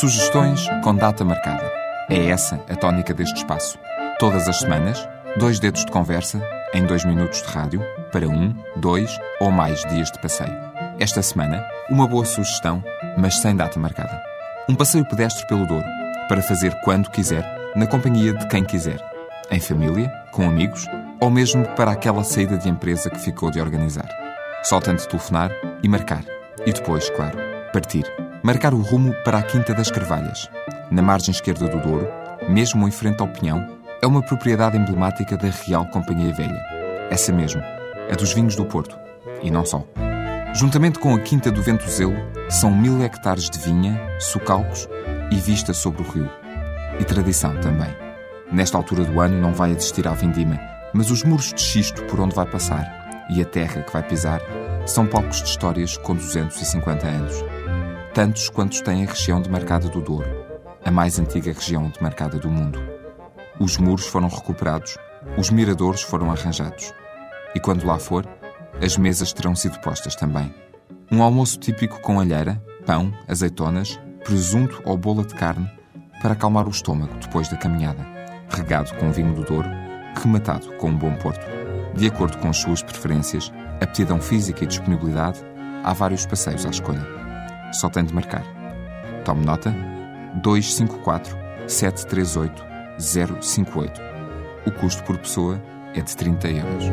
Sugestões com data marcada. É essa a tónica deste espaço. Todas as semanas, dois dedos de conversa em dois minutos de rádio para um, dois ou mais dias de passeio. Esta semana, uma boa sugestão, mas sem data marcada. Um passeio pedestre pelo Douro, para fazer quando quiser, na companhia de quem quiser. Em família, com amigos ou mesmo para aquela saída de empresa que ficou de organizar. Só tanto telefonar e marcar. E depois, claro, partir. Marcar o rumo para a Quinta das Carvalhas. Na margem esquerda do Douro, mesmo em frente ao Pinhão, é uma propriedade emblemática da Real Companhia Velha. Essa mesmo, a dos vinhos do Porto. E não só. Juntamente com a Quinta do Vento Zelo, são mil hectares de vinha, socalcos e vista sobre o rio. E tradição também. Nesta altura do ano não vai existir à vindima, mas os muros de xisto por onde vai passar e a terra que vai pisar são palcos de histórias com 250 anos tantos quantos tem a região demarcada do Douro, a mais antiga região demarcada do mundo. Os muros foram recuperados, os miradores foram arranjados. E quando lá for, as mesas terão sido postas também. Um almoço típico com alheira, pão, azeitonas, presunto ou bola de carne para acalmar o estômago depois da caminhada, regado com vinho do Douro, rematado com um bom porto. De acordo com as suas preferências, aptidão física e disponibilidade, há vários passeios à escolha só tem de marcar. Tome nota: 254 738 058. O custo por pessoa é de 30 euros.